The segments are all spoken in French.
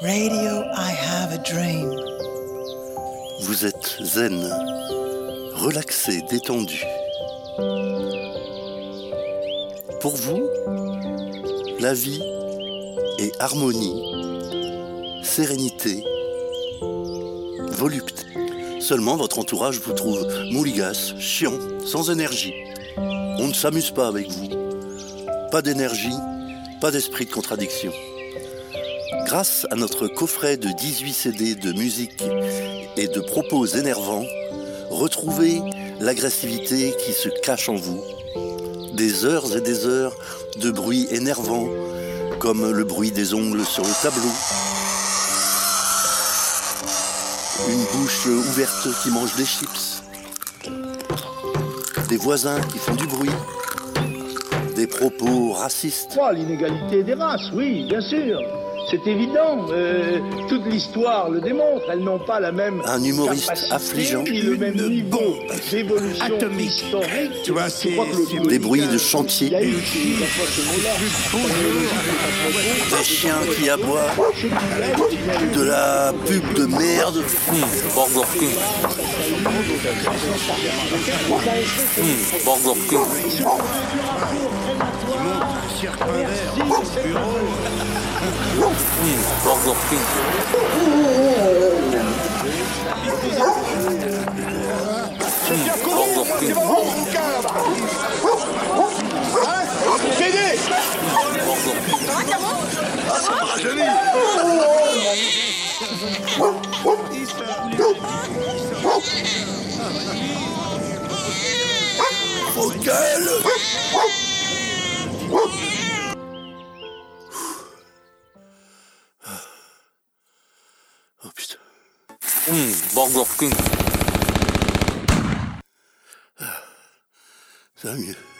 Radio, I have a dream. Vous êtes zen, relaxé, détendu. Pour vous, la vie est harmonie, sérénité, volupté. Seulement, votre entourage vous trouve mouligasse, chiant, sans énergie. On ne s'amuse pas avec vous. Pas d'énergie, pas d'esprit de contradiction. Grâce à notre coffret de 18 CD de musique et de propos énervants, retrouvez l'agressivité qui se cache en vous. Des heures et des heures de bruit énervant, comme le bruit des ongles sur le tableau. Une bouche ouverte qui mange des chips. Des voisins qui font du bruit. Des propos racistes. Oh, l'inégalité des races, oui, bien sûr. C'est évident. Euh, toute l'histoire le démontre. Elles n'ont pas la même. Un humoriste capacité, affligeant. Ni le même Une niveau bombe d'évolution atomique. historique. Tu vois, c'est- Des bruits de chantier. Des chiens qui aboient. De la pub de merde. Hum, Burger King. Burger King. Burger King. Hum, walking. Thank you.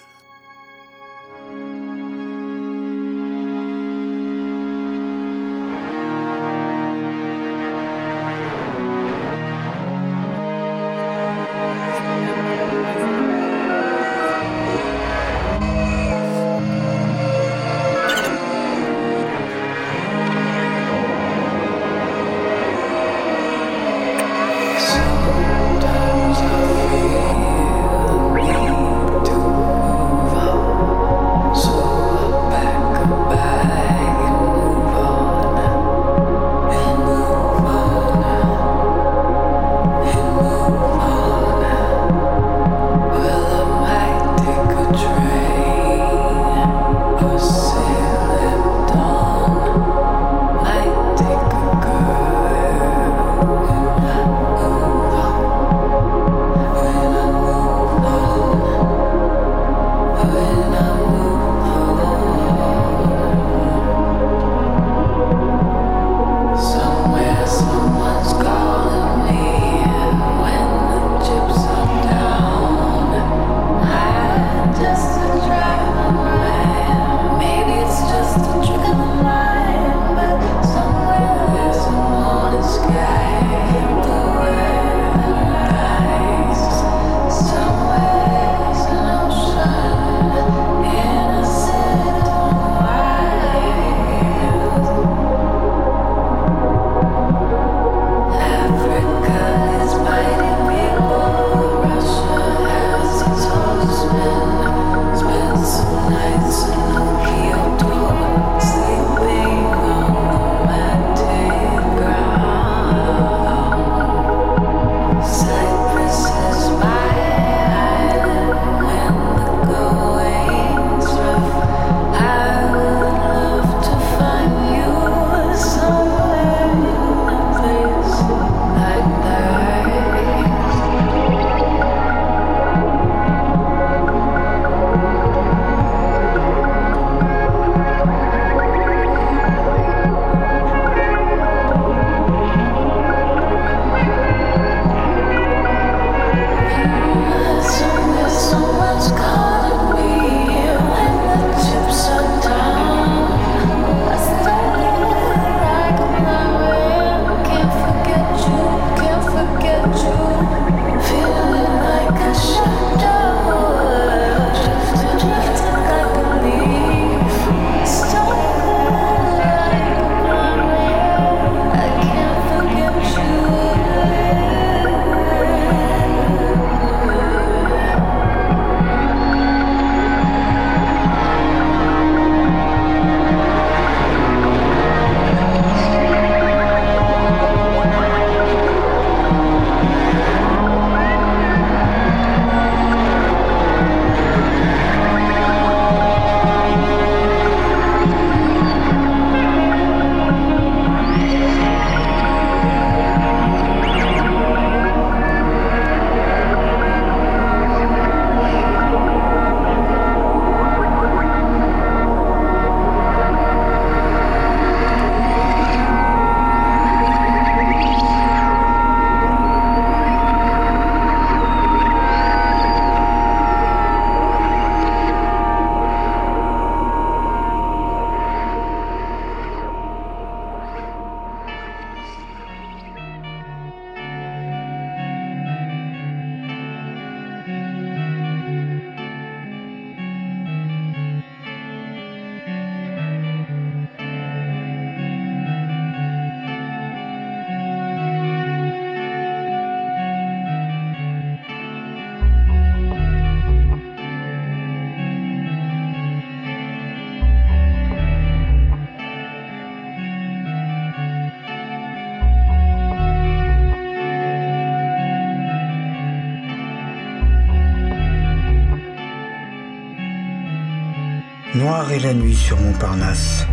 La nuit sur Montparnasse.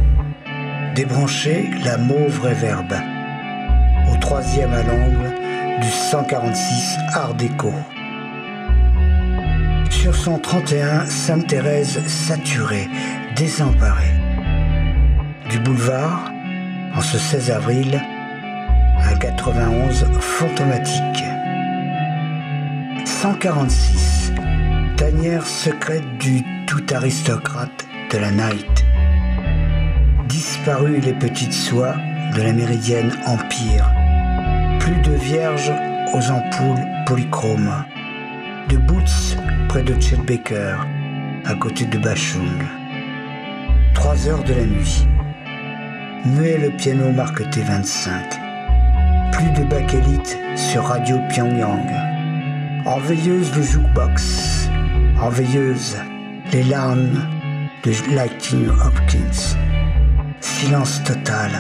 Débrancher la mauve réverbe. Au troisième à l'angle du 146 Art déco. Sur son 31, Sainte-Thérèse saturée, désemparée. Du boulevard, en ce 16 avril, un 91 fantomatique. 146, tanière secrète du tout aristocrate de la night. Disparu les petites soies de la méridienne Empire. Plus de vierges aux ampoules polychromes. De Boots près de Chet Baker, à côté de Bachung. Trois heures de la nuit. Muet le piano marque T25. Plus de bakélite sur Radio Pyongyang. En veilleuse le jukebox. En veilleuse les larmes de Lightning Hopkins. Silence total.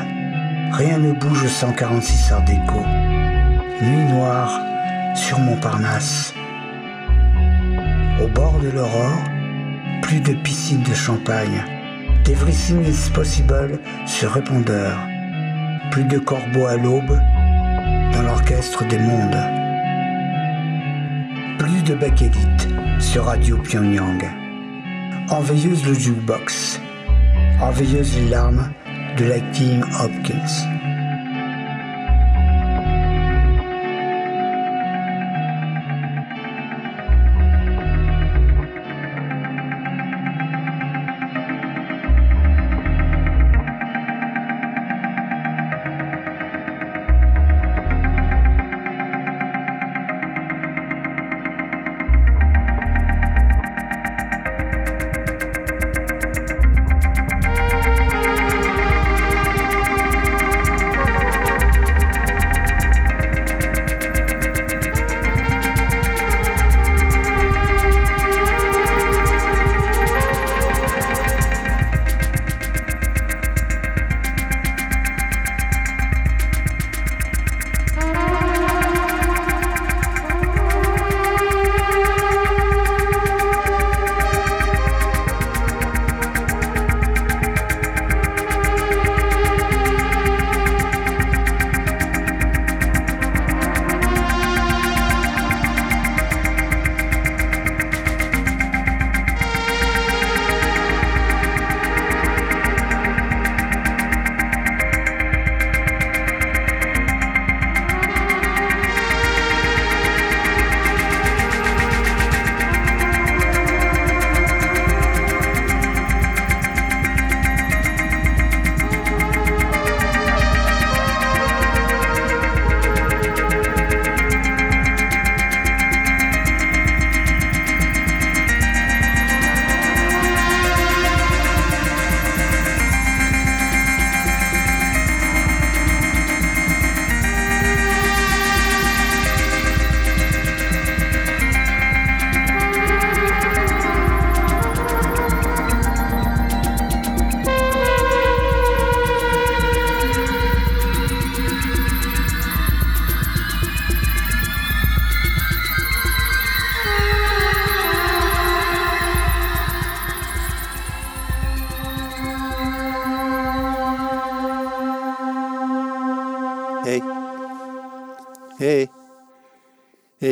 Rien ne bouge au 146 Art déco. Nuit noire sur Montparnasse. Au bord de l'aurore, plus de piscine de champagne. Everything is possible sur répondeur. Plus de corbeaux à l'aube dans l'orchestre des mondes. Plus de bakélite sur Radio Pyongyang. Enveilleuse le jukebox. Enveilleuse les larmes de la King Hopkins.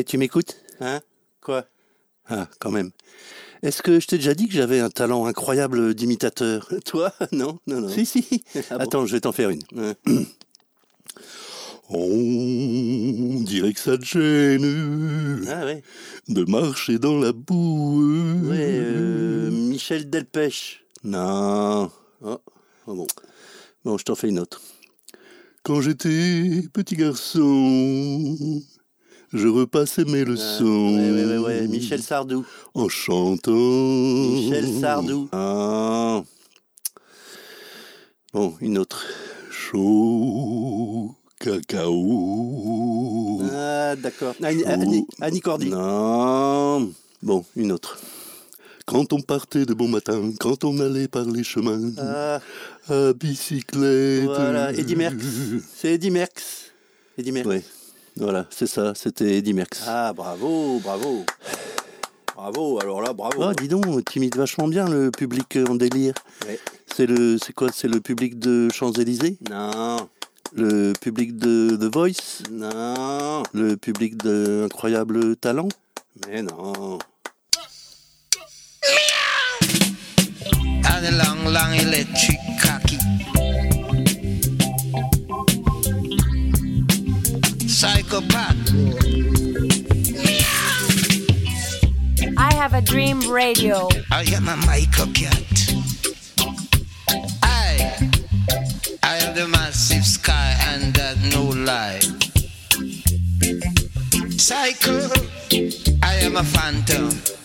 Tu m'écoutes Hein? Quoi? Ah, quand même. Est-ce que je t'ai déjà dit que j'avais un talent incroyable d'imitateur? Toi? Non, non, non. Si, si. Attends, je vais t'en faire une. On dirait que ça te gêne Ah ouais. de marcher dans la boue. Ouais, euh, Michel Delpech. Non. Oh, oh bon. Bon, je t'en fais une autre. Quand j'étais petit garçon, je repassais mes Ah, leçons. ouais, ouais, ouais, ouais. Michel Sardou. En chantant. Michel Sardou. Ah. Bon, une autre. Chaud cacao. Ah, d'accord. Annie, Annie, Annie Cordy. Non. Bon, une autre. Quand on partait de bon matin, quand on allait par les chemins, Ah, à bicyclette. voilà. Eddie Merckx. C'est Eddie Merckx. Eddie Merckx. Voilà, c'est ça, c'était Eddie Merckx. Ah, bravo, bravo. Bravo, alors là, bravo. Oh, dis donc, t'imites vachement bien le public en délire. Ouais. C'est le, c'est quoi C'est le public de Champs-Élysées? Non, Le public de The Voice? Non, Le public de Incroyable Talent? Mais non. and a long, long electric I have a dream radio. I am a Michael cat. I, I am the massive sky and that no lie. Psycho, I am a phantom.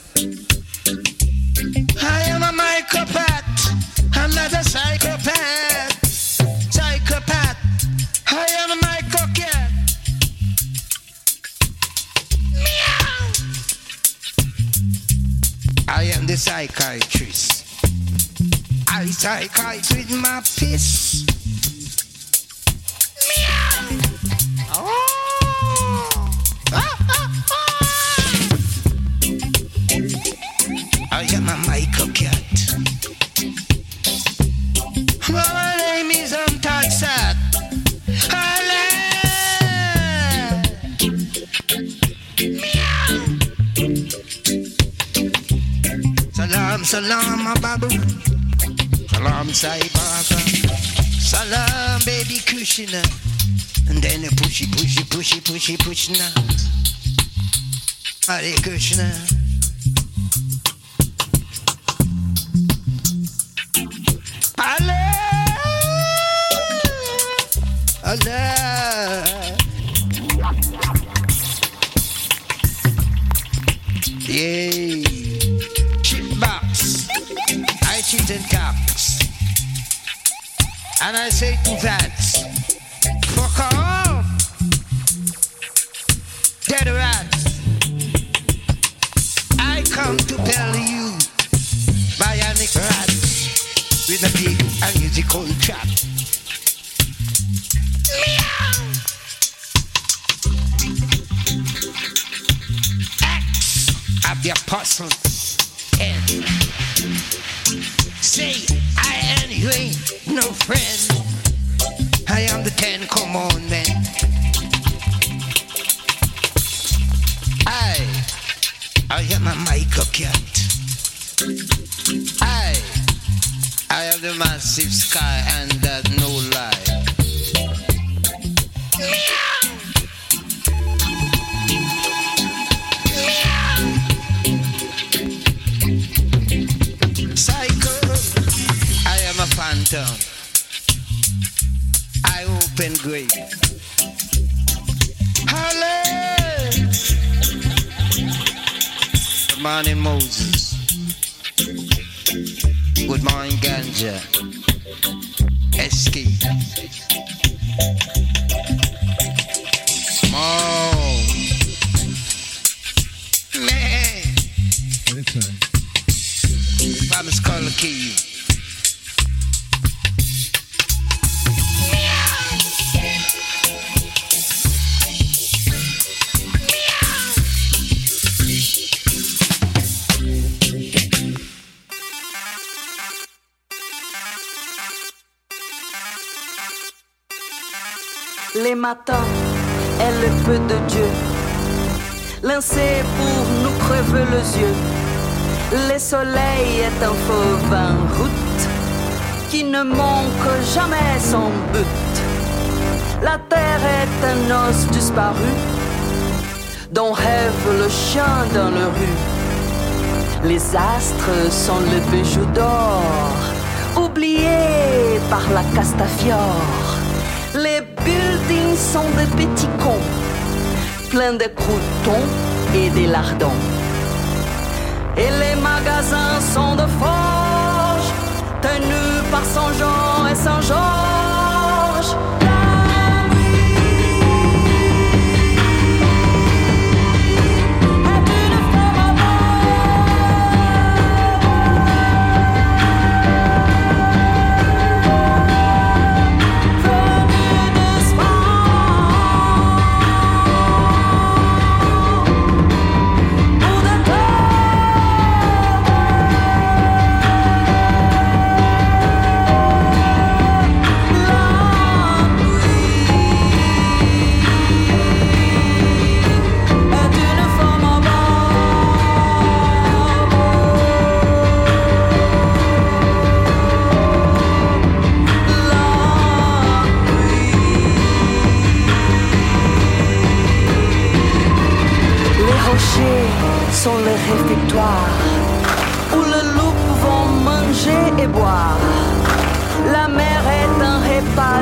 Psychiatrist. I psychiatrist my piss. Salam, my babu. Salam, sai baba. Salam, baby Kushina. And then a pushy, pushy, pushy, pushy, push now. Hare Krishna. Les matins est le feu de Dieu. Lancé pour nous crever les yeux. Le soleil est un fauve en route qui ne manque jamais son but. La terre est un os disparu dont rêve le chien dans le rue. Les astres sont le bijou d'or, oubliés par la Castafiore. Sont des petits cons, pleins de croutons et des lardons. Et les magasins sont de forges, tenus par Saint-Jean et Saint-Georges.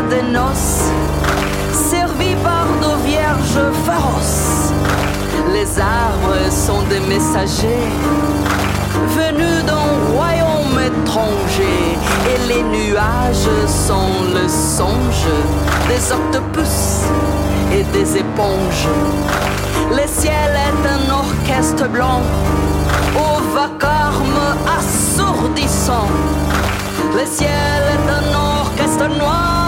Des noces, servis par nos vierges féroces. Les arbres sont des messagers venus d'un royaume étranger, et les nuages sont le songe des octopus et des éponges. Le ciel est un orchestre blanc au vacarme assourdissant. Le ciel est un orchestre noir,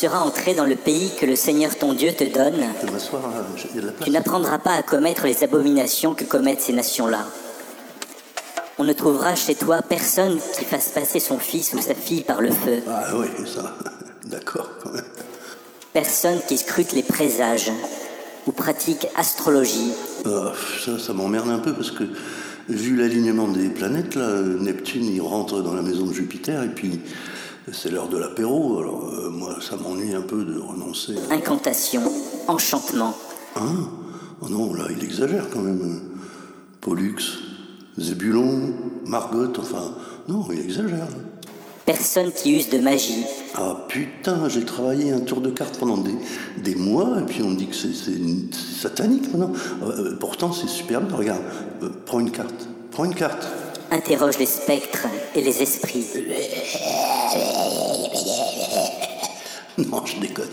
seras entré dans le pays que le Seigneur ton Dieu te donne, tu n'apprendras pas à commettre les abominations que commettent ces nations-là. On ne trouvera chez toi personne qui fasse passer son fils ou sa fille par le feu, Ah oui, ça, d'accord, personne qui scrute les présages ou pratique astrologie, Ah, ça, ça m'emmerde un peu parce que, vu l'alignement des planètes, là, Neptune, il rentre dans la maison de Jupiter et puis c'est l'heure de l'apéro. Alors, euh, moi, ça m'ennuie un peu de renoncer. à- incantation, enchantement, Hein? Oh non, là, il exagère quand même. Pollux, Zébulon, Margot, enfin, non, il exagère. personne qui use de magie, Ah putain, j'ai travaillé un tour de cartes pendant des, des mois et puis on me dit que c'est satanique maintenant. Euh, pourtant, c'est super bien. Regarde, euh, prends une carte. Prends une carte. interroge les spectres et les esprits, Non, je déconne.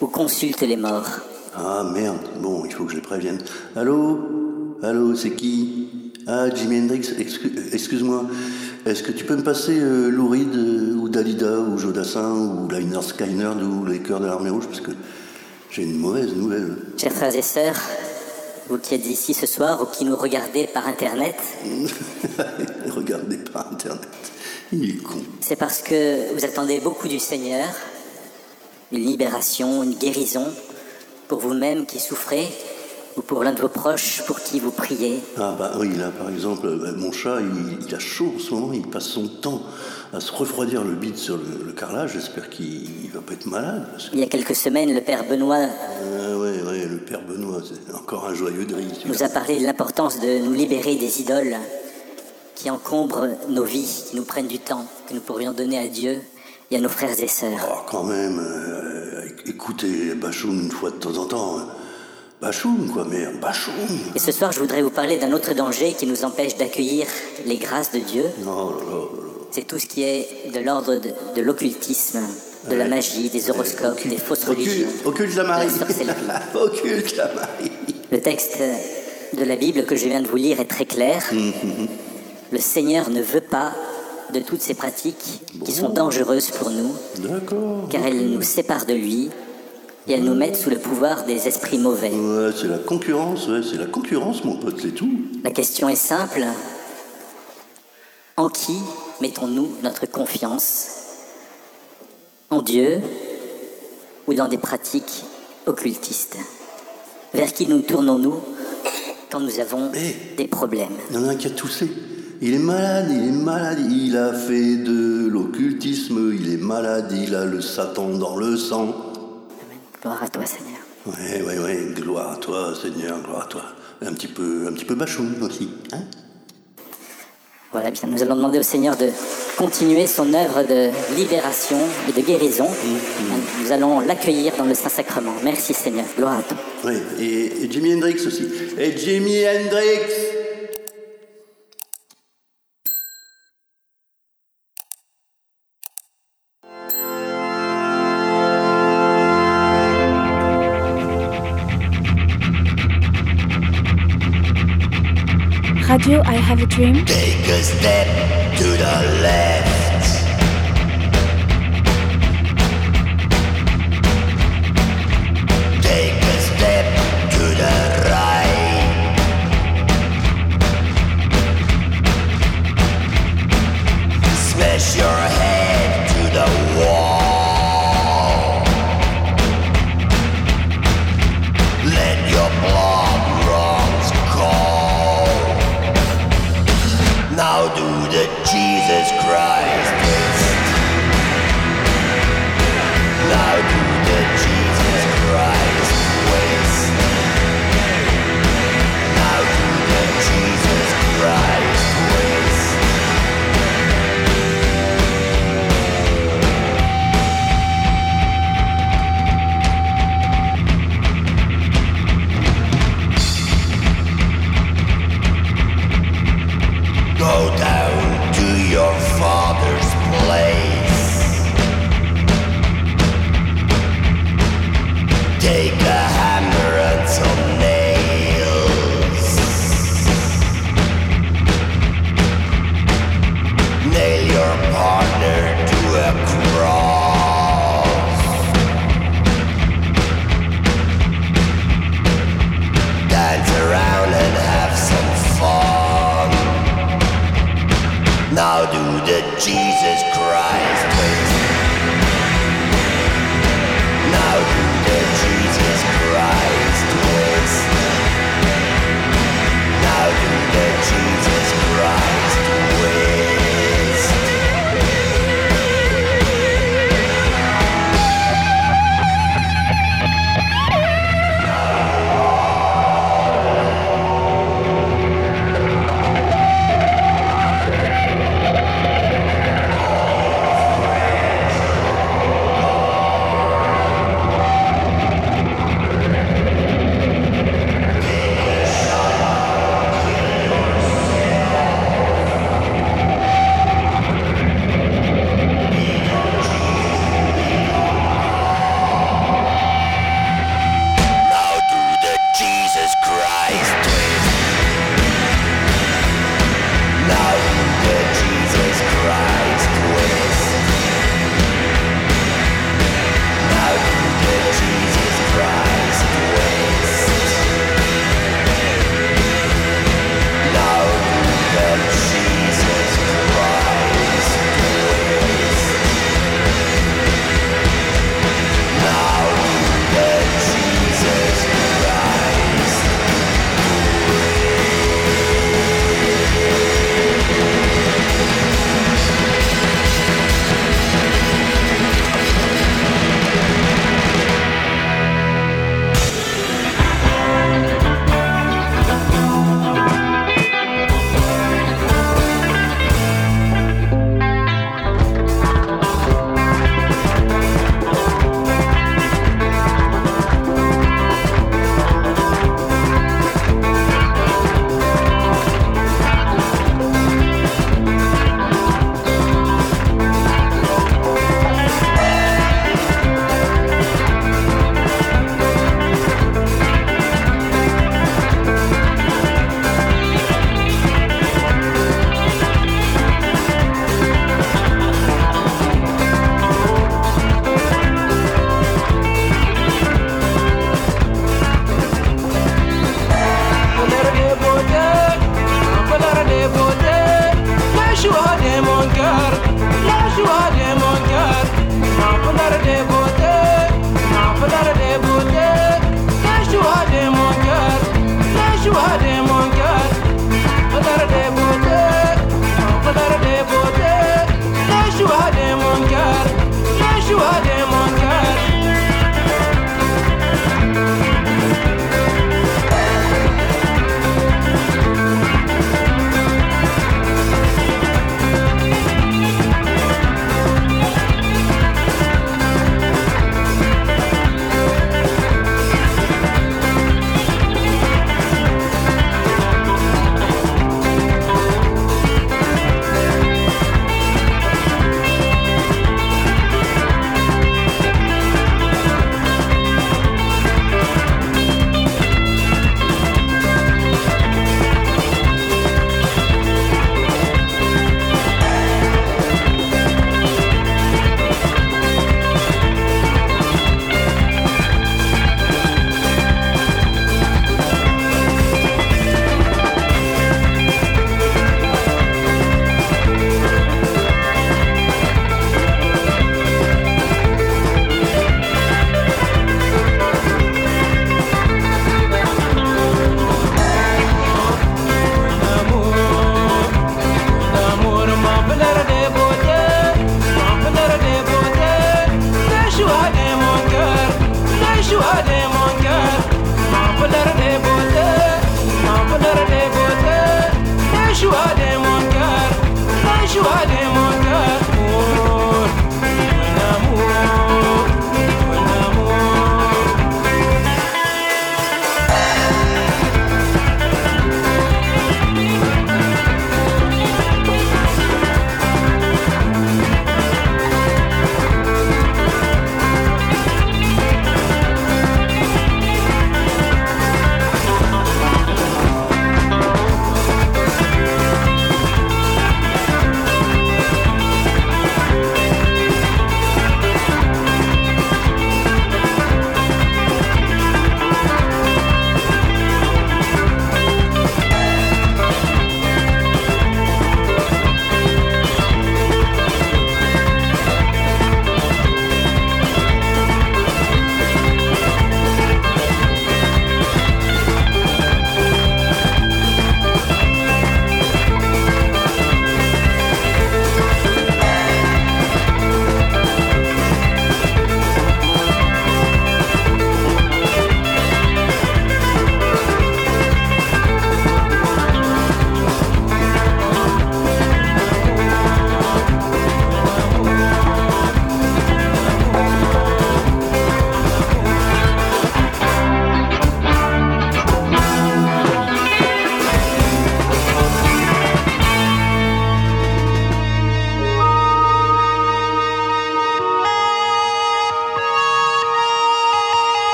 ou consulte les morts. Ah merde, bon, il faut que je les prévienne. Allô? Allô, c'est qui? Ah, Jimi Hendrix, excu- excuse-moi. Est-ce que tu peux me passer euh, Lou Reed, euh, ou Dalida, ou Jodassin, ou Liner Skyner, ou les Cœurs de l'Armée Rouge? Parce que j'ai une mauvaise nouvelle. Chers frères et sœurs, vous qui êtes ici ce soir ou qui nous regardez par Internet, Regardez par Internet. Il est con. c'est parce que vous attendez beaucoup du Seigneur, une libération, une guérison, pour vous-même qui souffrez, ou pour l'un de vos proches pour qui vous priez. Ah bah oui, là par exemple, euh, mon chat, il, il a chaud en ce moment, il passe son temps à se refroidir le bide sur le, le carrelage, j'espère qu'il il va pas être malade. Que... Il y a quelques semaines, le Père Benoît Ah ouais, ouais, le père Benoît, c'est encore un joyeux de nous a parlé de l'importance de nous libérer des idoles qui encombrent nos vies, qui nous prennent du temps, que nous pourrions donner à Dieu et à nos frères et sœurs. Oh, quand même, euh, écoutez Bachoum une fois de temps en temps. hein. Bachoum, quoi, merde, Bachoum Et ce soir, je voudrais vous parler d'un autre danger qui nous empêche d'accueillir les grâces de Dieu. Oh là là là là. C'est tout ce qui est de l'ordre de, de l'occultisme, de la magie, des horoscopes, des fausses religions. Occulte, la Marie. la occulte la Marie. Le texte de la Bible que je viens de vous lire est très clair. Le Seigneur ne veut pas de toutes ces pratiques qui sont dangereuses pour nous, car elles nous séparent de lui et elles nous mettent sous le pouvoir des esprits mauvais. Ouais, c'est la concurrence, ouais, c'est la concurrence, mon pote, c'est tout. La question est simple. En qui mettons-nous notre confiance? En Dieu ou dans des pratiques occultistes? Vers qui nous tournons-nous quand nous avons des problèmes? Il y en a un qui a toussé. Il est malade, il est malade, il a fait de l'occultisme, il est malade, il a le Satan dans le sang. Gloire à toi, Seigneur. Ouais, ouais, ouais, gloire à toi, Seigneur, gloire à toi. Un petit peu, un petit peu bachoun aussi, hein Voilà, bien, nous allons demander au Seigneur de continuer son œuvre de libération et de guérison. Nous allons l'accueillir dans le Saint-Sacrement. Merci, Seigneur. Gloire à toi. Oui, et, et Jimi Hendrix aussi. Et Jimi Hendrix Have a Dream. Take a step to the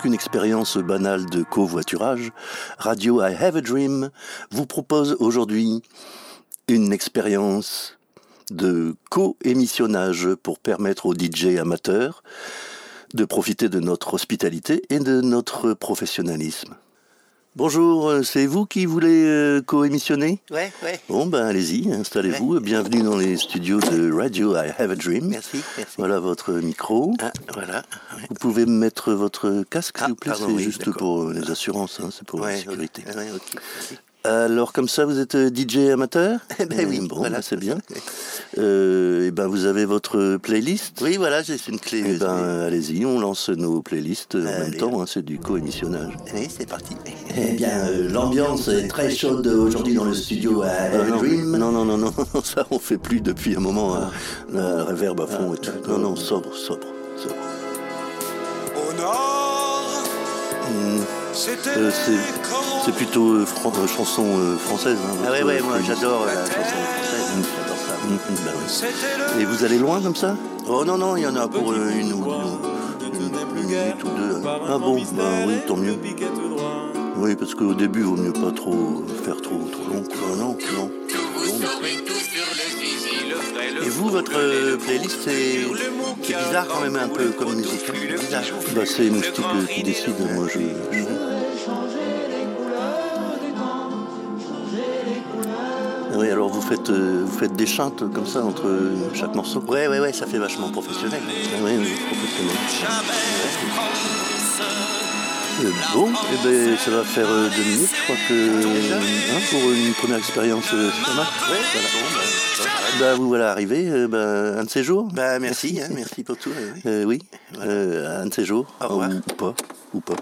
qu'une expérience banale de covoiturage, Radio I Have a Dream vous propose aujourd'hui une expérience de co-émissionnage pour permettre aux DJ amateurs de profiter de notre hospitalité et de notre professionnalisme. Bonjour, euh, c'est vous qui voulez euh, co-émissionner? Ouais, ouais. Bon, ben allez-y, installez-vous. Bienvenue dans les studios de Radio I Have a Dream. Merci, merci. Voilà votre micro. Ah, voilà. Vous pouvez me mettre votre casque, s'il Ah, vous plaît? C'est oui, juste pour euh, les assurances, hein, c'est pour la sécurité. Alors, comme ça, vous êtes euh, DJ amateur? Eh ben oui, Bon, voilà. ben, c'est bien. Euh, et ben, vous avez votre playlist? Oui, voilà, j'ai une clé. Eh ben, allez-y, on lance nos playlists en même temps. hein, c'est du co-émissionnage. Oui, c'est parti. Eh bien, euh, l'ambiance est très chaude aujourd'hui dans le studio à Euh, Dream. Non, non, non, non, ça on fait plus depuis un moment. hein. La reverb à fond et tout. Non, non, sobre, sobre, sobre. Au nord, Hmm, euh, c'est, c'est plutôt euh, fran- euh, chanson euh, française. hein, Ah ouais, ouais, moi j'adore la chanson française. Mm. Oui. Et vous allez loin comme ça Oh non, non, il y en a pour euh, une ou une, une minute ou deux. Ah bon, bah oui, tant mieux. Oui, parce qu'au début, il vaut mieux pas trop faire trop, trop long. Non, non. Et vous, votre euh, playlist, c'est bizarre quand même un peu comme musique. hein. Bizarre. Bah, c'est Moustique euh, qui décide. Moi, je. je- Oui, alors vous faites, euh, vous faites des chantes comme ça entre euh, chaque morceau? Ouais, ouais, ouais, ça fait vachement professionnel. Oui, oui, professionnel. Euh, bon, eh ben, ça va faire deux minutes, je crois que hein, pour une première expérience, c'est pas mal. Ouais, voilà. Bon, bah, va. Bah, vous voilà arrivé, bah, un de ces jours. Bah, merci, hein, merci pour tout. Euh, oui, euh, un de ces jours. Au revoir. Ou pas, ou pas.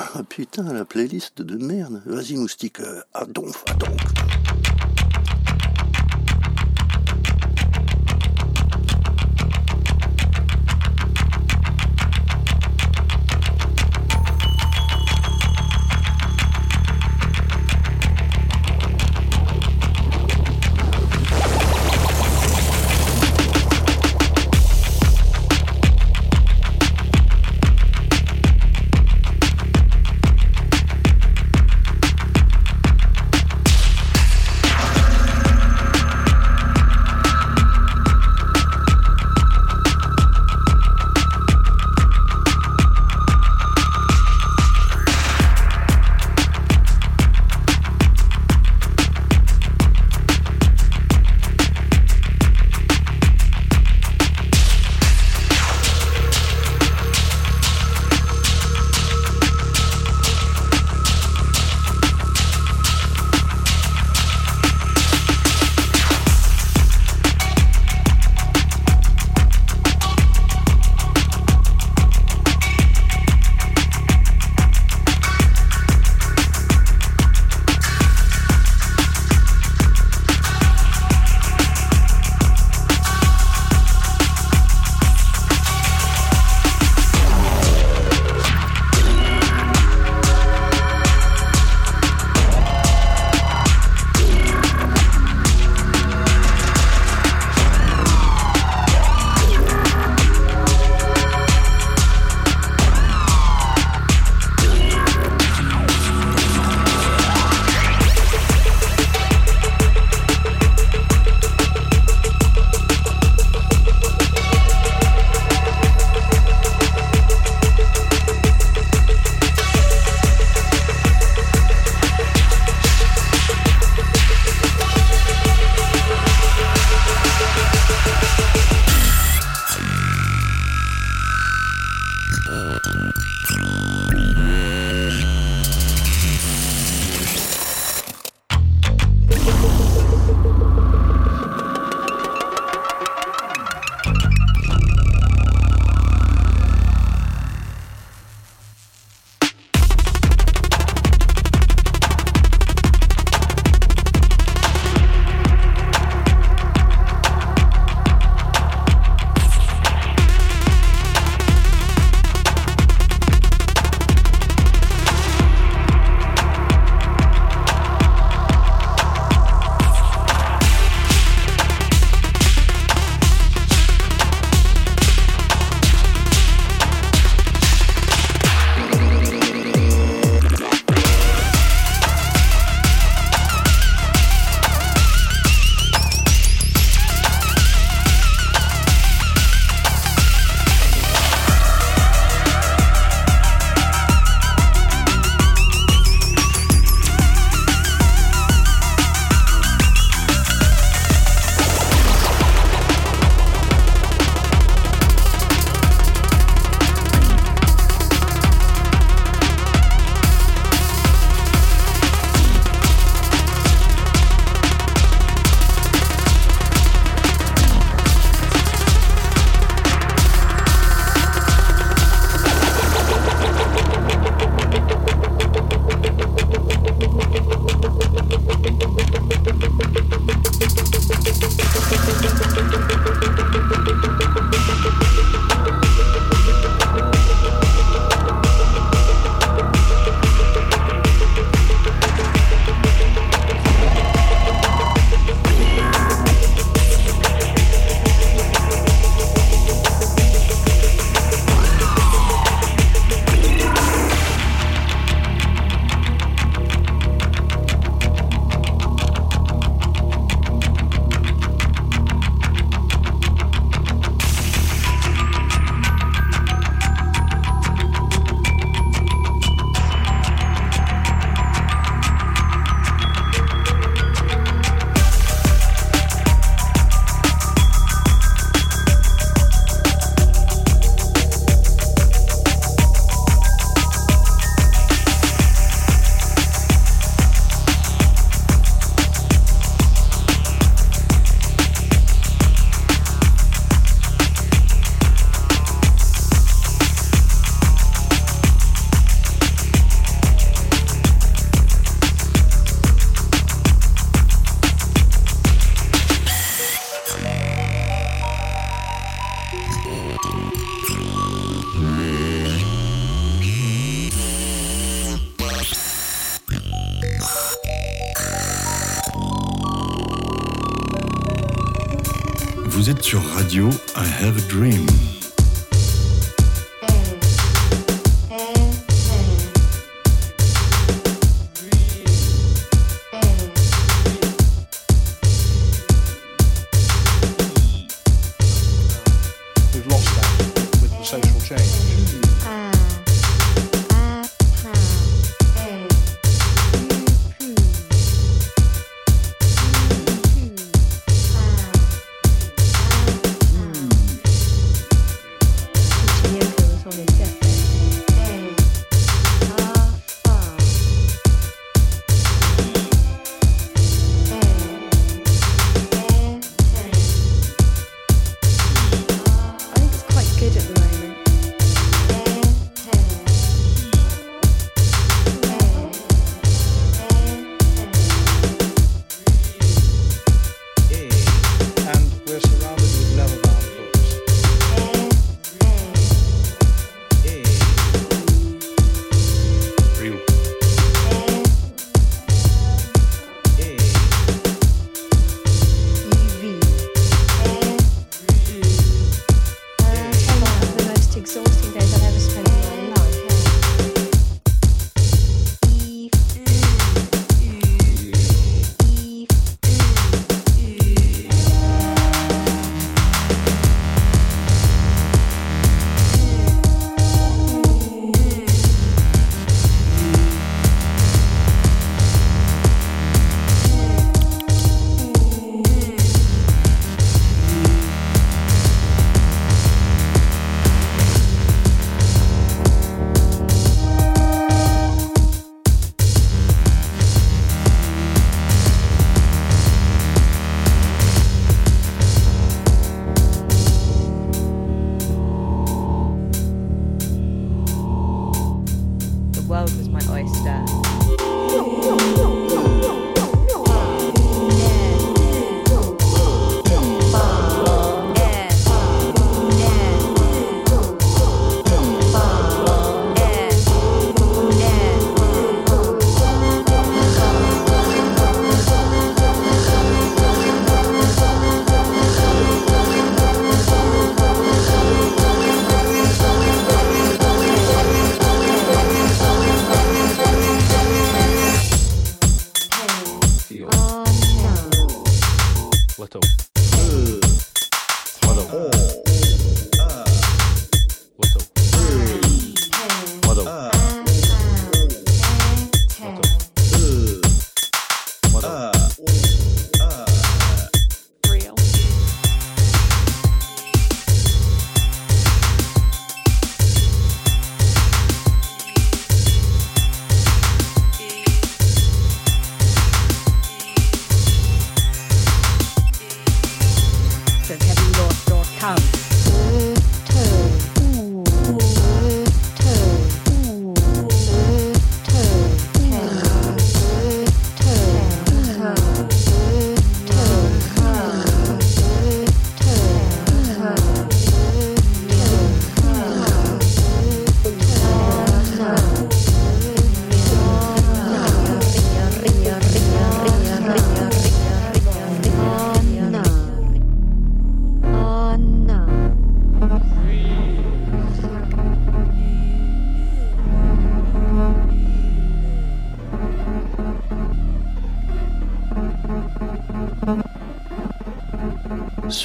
Ah putain, la playlist de merde. Vas-y, moustique, à donf, à donf.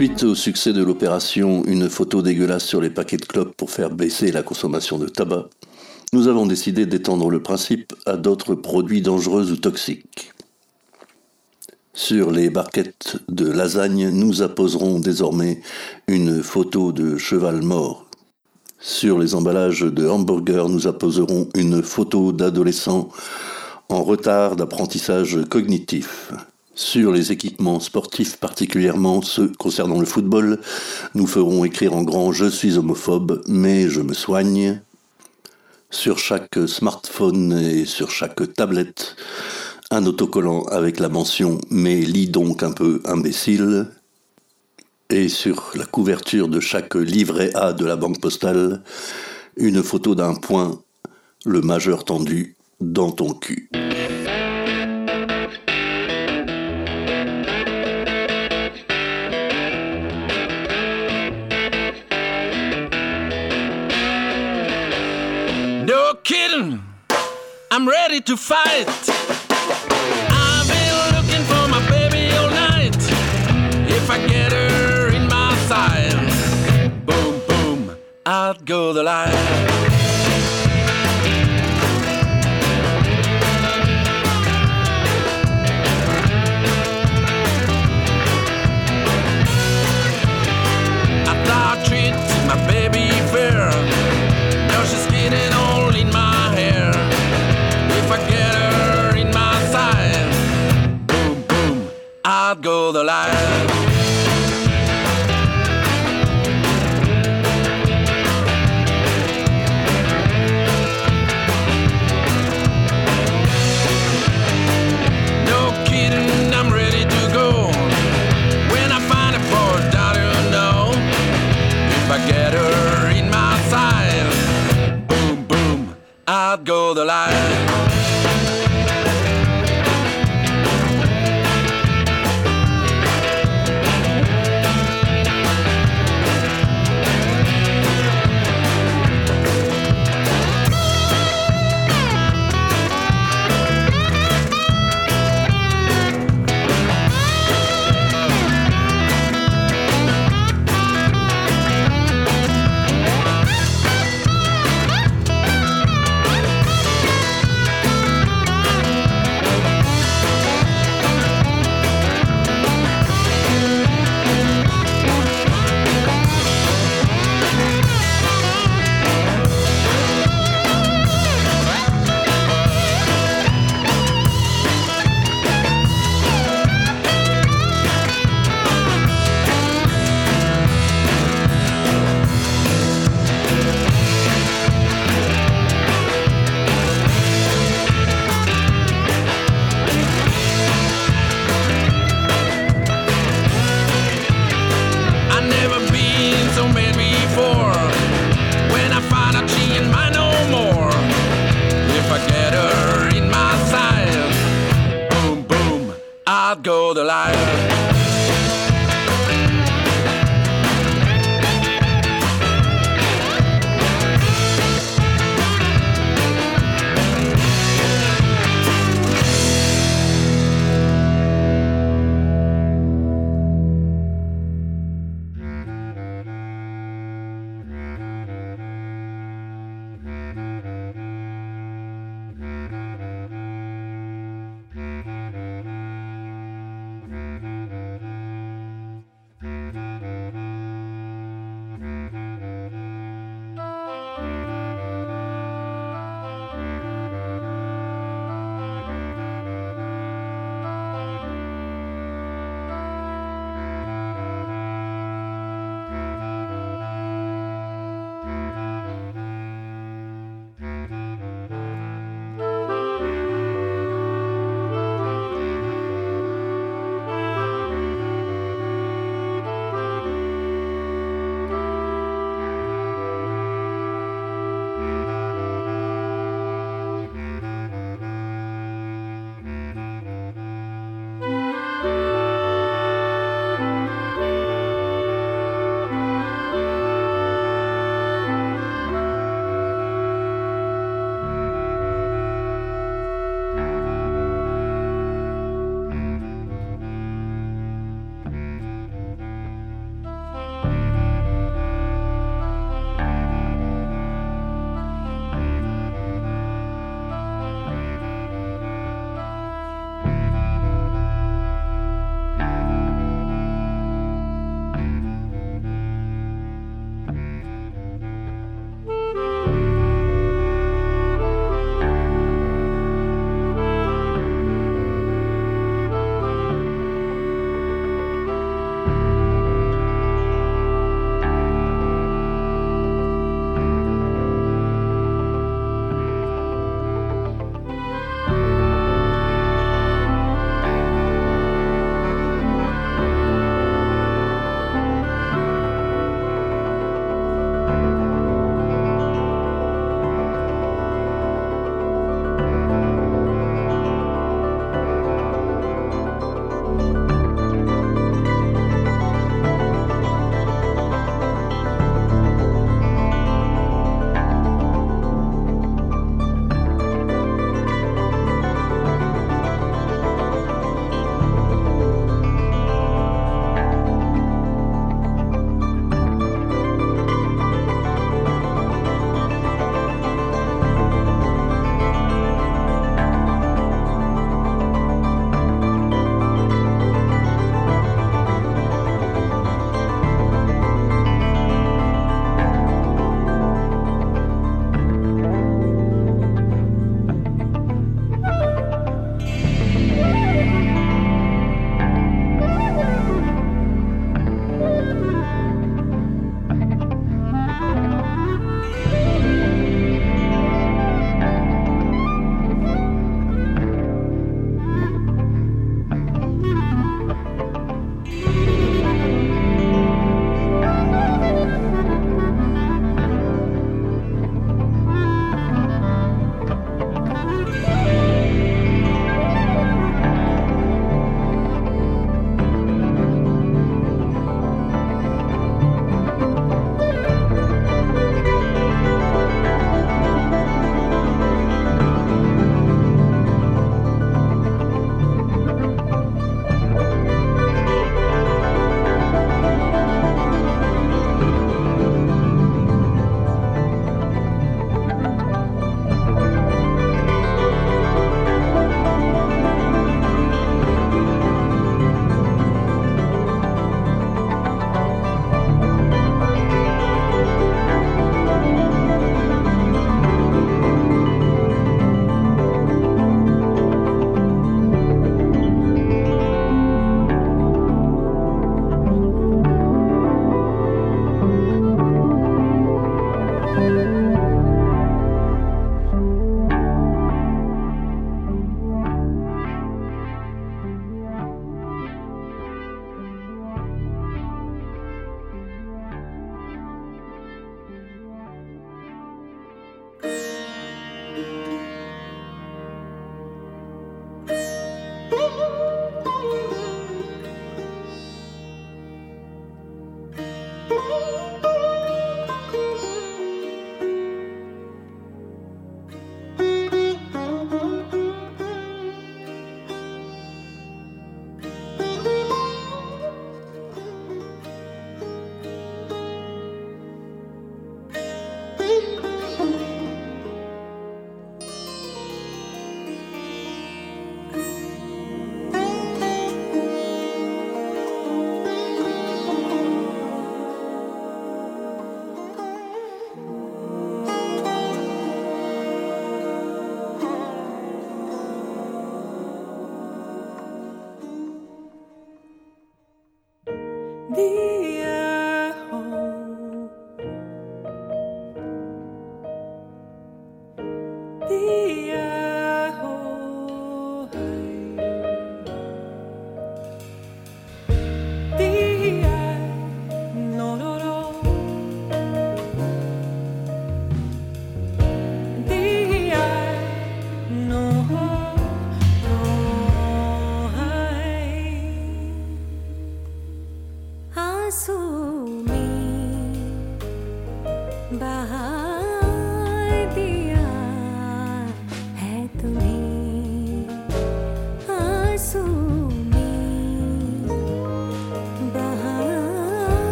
Suite au succès de l'opération Une photo dégueulasse sur les paquets de clopes pour faire baisser la consommation de tabac, nous avons décidé d'étendre le principe à d'autres produits dangereux ou toxiques. Sur les barquettes de lasagne, nous apposerons désormais une photo de cheval mort. Sur les emballages de hamburgers, nous apposerons une photo d'adolescent en retard d'apprentissage cognitif. Sur les équipements sportifs, particulièrement ceux concernant le football, nous ferons écrire en grand Je suis homophobe, mais je me soigne. Sur chaque smartphone et sur chaque tablette, un autocollant avec la mention Mais lis donc un peu imbécile. Et sur la couverture de chaque livret A de la banque postale, une photo d'un point, le majeur tendu, dans ton cul. ready to fight. I've been looking for my baby all night. If I get her in my sight, boom, boom, out go the lights. go the line.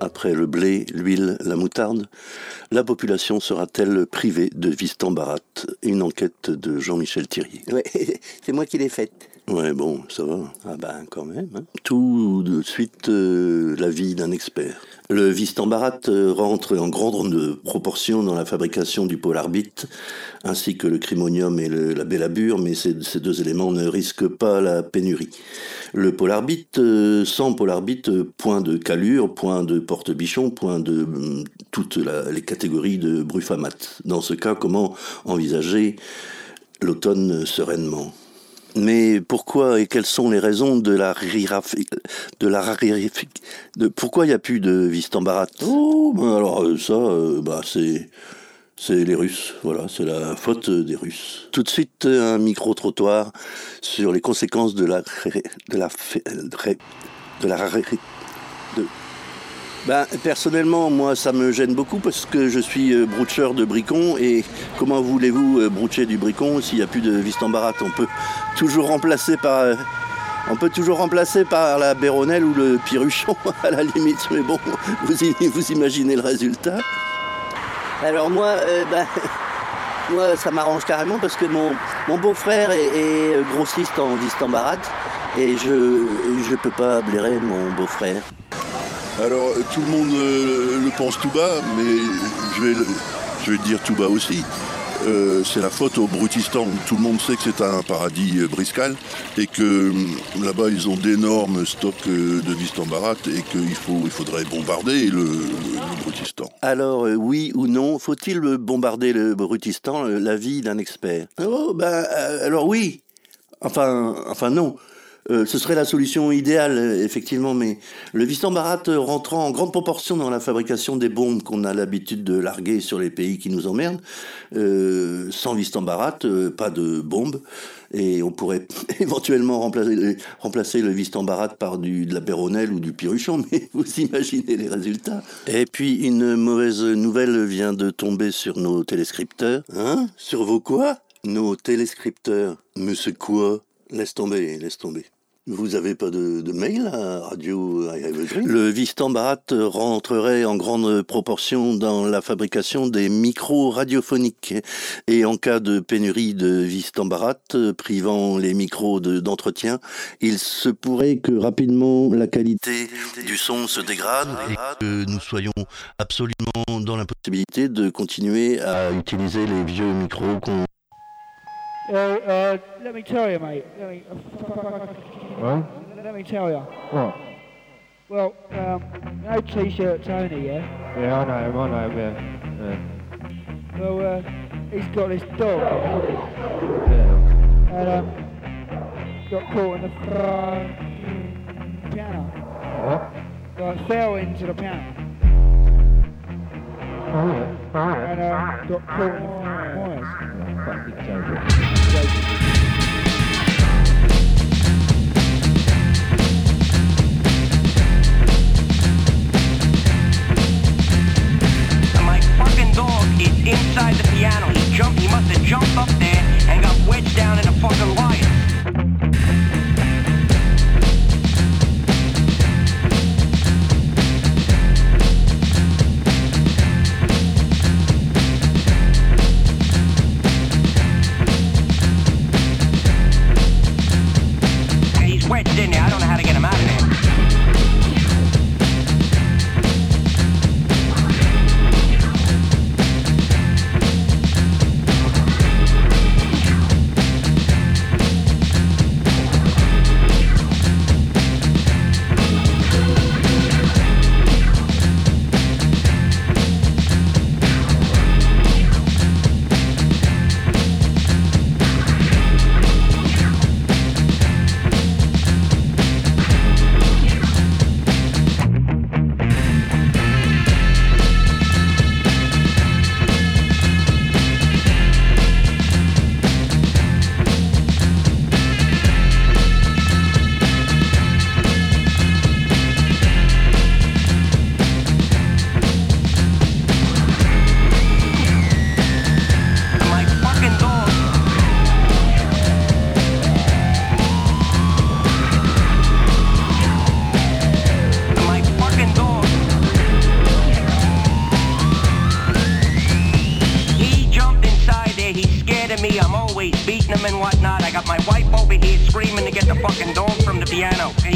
Après le blé, l'huile, la moutarde, la population sera-t-elle privée de Vistambarat Une enquête de Jean-Michel Thierry. Ouais, c'est moi qui l'ai faite. Ouais, bon, ça va. Ah ben, quand même. hein. Tout de suite, euh, l'avis d'un expert. Le Vistambarat euh, rentre en grande proportion dans la fabrication du polarbite, ainsi que le crimonium et le- la bélabure, mais ces, ces deux éléments ne risquent pas la pénurie. Le polarbite, euh, sans polarbite, euh, point de calure, point de porte-bichon, point de hum, toutes la- les catégories de brufamate. Dans ce cas, comment envisager l'automne sereinement? Mais pourquoi et quelles sont les raisons de la de la de pourquoi il n'y a plus de Vistambarat Oh, ben alors euh, ça, euh, bah c'est c'est les Russes, voilà, c'est la faute des Russes. Tout de suite, un micro trottoir sur les conséquences de la de la de la de ben, personnellement, moi, ça me gêne beaucoup parce que je suis euh, de bricon et comment voulez-vous euh, du bricon s'il n'y a plus de Vistambarat On peut toujours remplacer par, euh, on peut toujours remplacer par la Béronnelle ou le Piruchon à la limite, mais bon, vous, imaginez le résultat. Alors moi, euh, ben, moi, ça m'arrange carrément parce que mon, beau-frère est, euh, grossiste en Vistambarat et je ne peux pas blairer mon beau-frère. Alors, tout le monde euh, le pense tout bas, mais je vais le, je vais le dire tout bas aussi. Euh, c'est la faute au Brutistan. Tout le monde sait que c'est un paradis euh, briscal et que là-bas ils ont d'énormes stocks euh, de Vistambarat et qu'il faut, il faudrait bombarder le, le- le Brutistan. Alors, euh, oui ou non, faut-il bombarder le Brutistan euh, L'avis d'un expert? Oh, ben, euh, alors oui. Enfin, enfin non. Euh, ce serait la solution idéale, euh, effectivement, mais le Vistambarat euh, rentrant en grande proportion dans la fabrication des bombes qu'on a l'habitude de larguer sur les pays qui nous emmerdent, sans Vistambarat, euh, pas de bombes, et on pourrait éventuellement remplacer, le Vistambarat par du, de la Béronnelle ou du Piruchon, mais vous imaginez les résultats. Et puis, une mauvaise nouvelle vient de tomber sur nos téléscripteurs. Hein? Sur vos quoi? Nos téléscripteurs. Mais c'est quoi? Laisse tomber, laisse tomber. Vous avez pas de, de mail à Radio I Have a Dream Le Vistambarat rentrerait en grande proportion dans la fabrication des micros radiophoniques. Et en cas de pénurie de Vistambarat, privant les micros de- d'entretien, il se pourrait que rapidement la qualité du son se dégrade et que nous soyons absolument dans l'impossibilité de continuer à utiliser les vieux micros qu'on Uh, uh, let me tell you, mate. Let me, What? let me tell you. What? Well, um, know T-shirt Tony, yeah? Yeah, I know him, I know him, yeah. yeah. Well, uh, he's got this dog, Yeah. and um, got caught in the front piano. What? Like, fell into the piano, Oh, yeah. Oh, and um, got caught in the wires. Fucking joking. Is inside the piano. He jumped, he must have jumped up there and got wedged down in the fucking wire.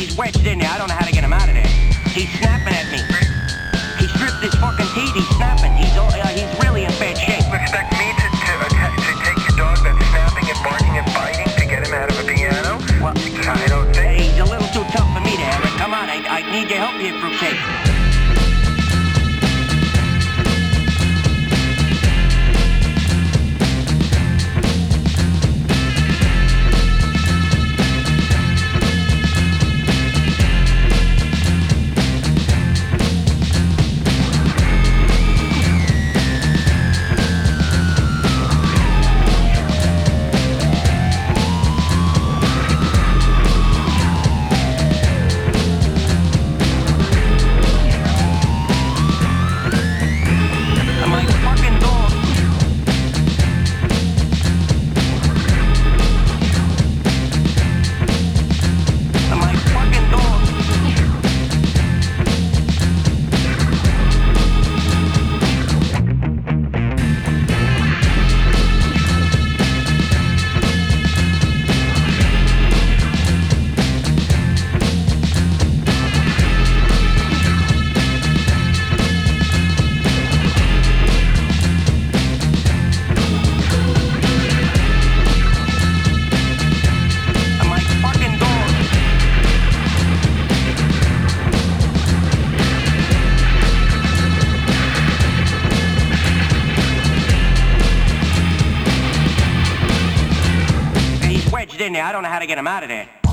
He's wedged in there. I don't know how to get him out of there. He's snapping at me. He stripped his fucking teeth. He's snapping. He's all, uh, he's really in bad shape. You expect me to, to, atta- to take your dog that's snapping and barking and biting to get him out of a piano? Well, I don't think. He's a little too tough for me to have it. Come on, I, I need your help here, Fruitcake. My I don't know how to get him out of there.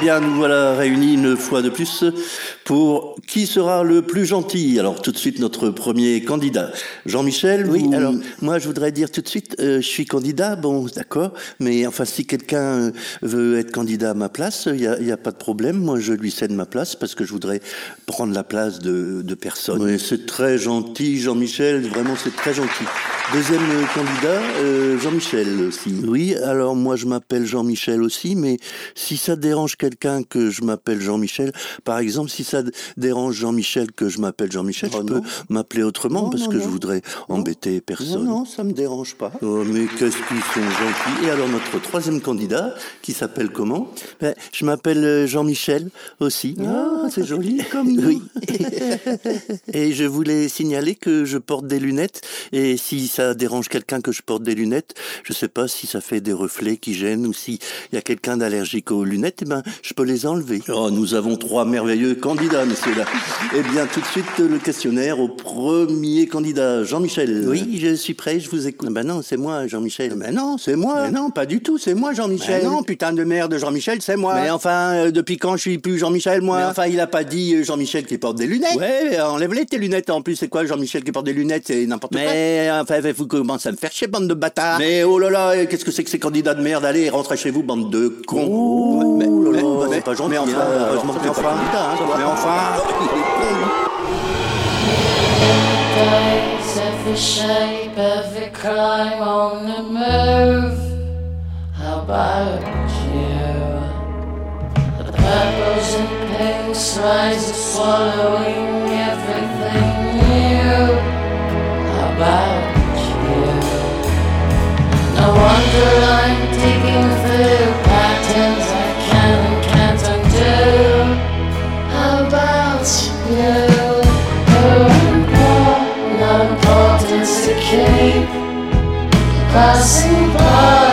Bien, nous voilà réunis une fois de plus pour qui sera le plus gentil? Alors, tout de suite, notre premier candidat. Jean-Michel, Oui, vous- alors, moi, je voudrais dire tout de suite, euh, je suis candidat, bon, d'accord, mais enfin, si quelqu'un euh, veut être candidat à ma place, il n'y a, pas de problème. Moi, je lui cède ma place parce que je voudrais prendre la place de, de personne. Oui, c'est très gentil, Jean-Michel, vraiment, c'est très gentil. Deuxième euh, candidat, euh, Jean-Michel aussi. Oui, alors moi je m'appelle Jean-Michel aussi, mais si ça dérange quelqu'un que je m'appelle Jean-Michel, par exemple, si ça d- Jean-Michel que je m'appelle Jean-Michel, Oh je peux m'appeler autrement Non, parce non, que non. je voudrais embêter personne. Non, non, ça me dérange pas. Oh, mais qu'est-ce qu'ils sont gentils. Et alors, notre troisième candidat, qui s'appelle comment? Ben, je m'appelle euh, Jean-Michel aussi. Ah, c'est joli comme nous. Oui. et je voulais signaler que je porte des lunettes et si ça dérange quelqu'un que je porte des lunettes, je sais pas si ça fait des reflets qui gênent ou s'il y a quelqu'un d'allergique aux lunettes, eh ben, je peux les enlever. Oh, nous avons trois merveilleux candidats, messieurs là. Eh bien, tout de suite, le questionnaire au premier candidat, Jean-Michel. Oui, je suis prêt, je vous écoute. Ben non, c'est moi, Jean-Michel. Mais non, c'est moi. Mais non, pas du tout, c'est moi, Jean-Michel. Mais non, putain de merde, Jean-Michel, c'est moi. Mais enfin, euh, depuis quand je suis plus Jean-Michel, moi Mais enfin, il a pas dit euh, Jean-Michel qui porte des lunettes. Ouais, enlève-les tes lunettes. En plus, c'est quoi Jean-Michel qui porte des lunettes C'est n'importe quoi. Mais enfin, vous commencez à me faire chier, bande de bâtards. Mais oh là là, qu'est-ce que c'est que ces candidats de merde? Allez, rentrez chez vous, bande de cons. Oh mais, pas gentil. mais enfin, hein, heureusement que t'es pas candidat. hein, mais enfin. Dice, every shape, every crime on the move. How about you? The purples and pinks rise, swallowing everything new. How about you? No wonder I'm digging through patterns passa em paz.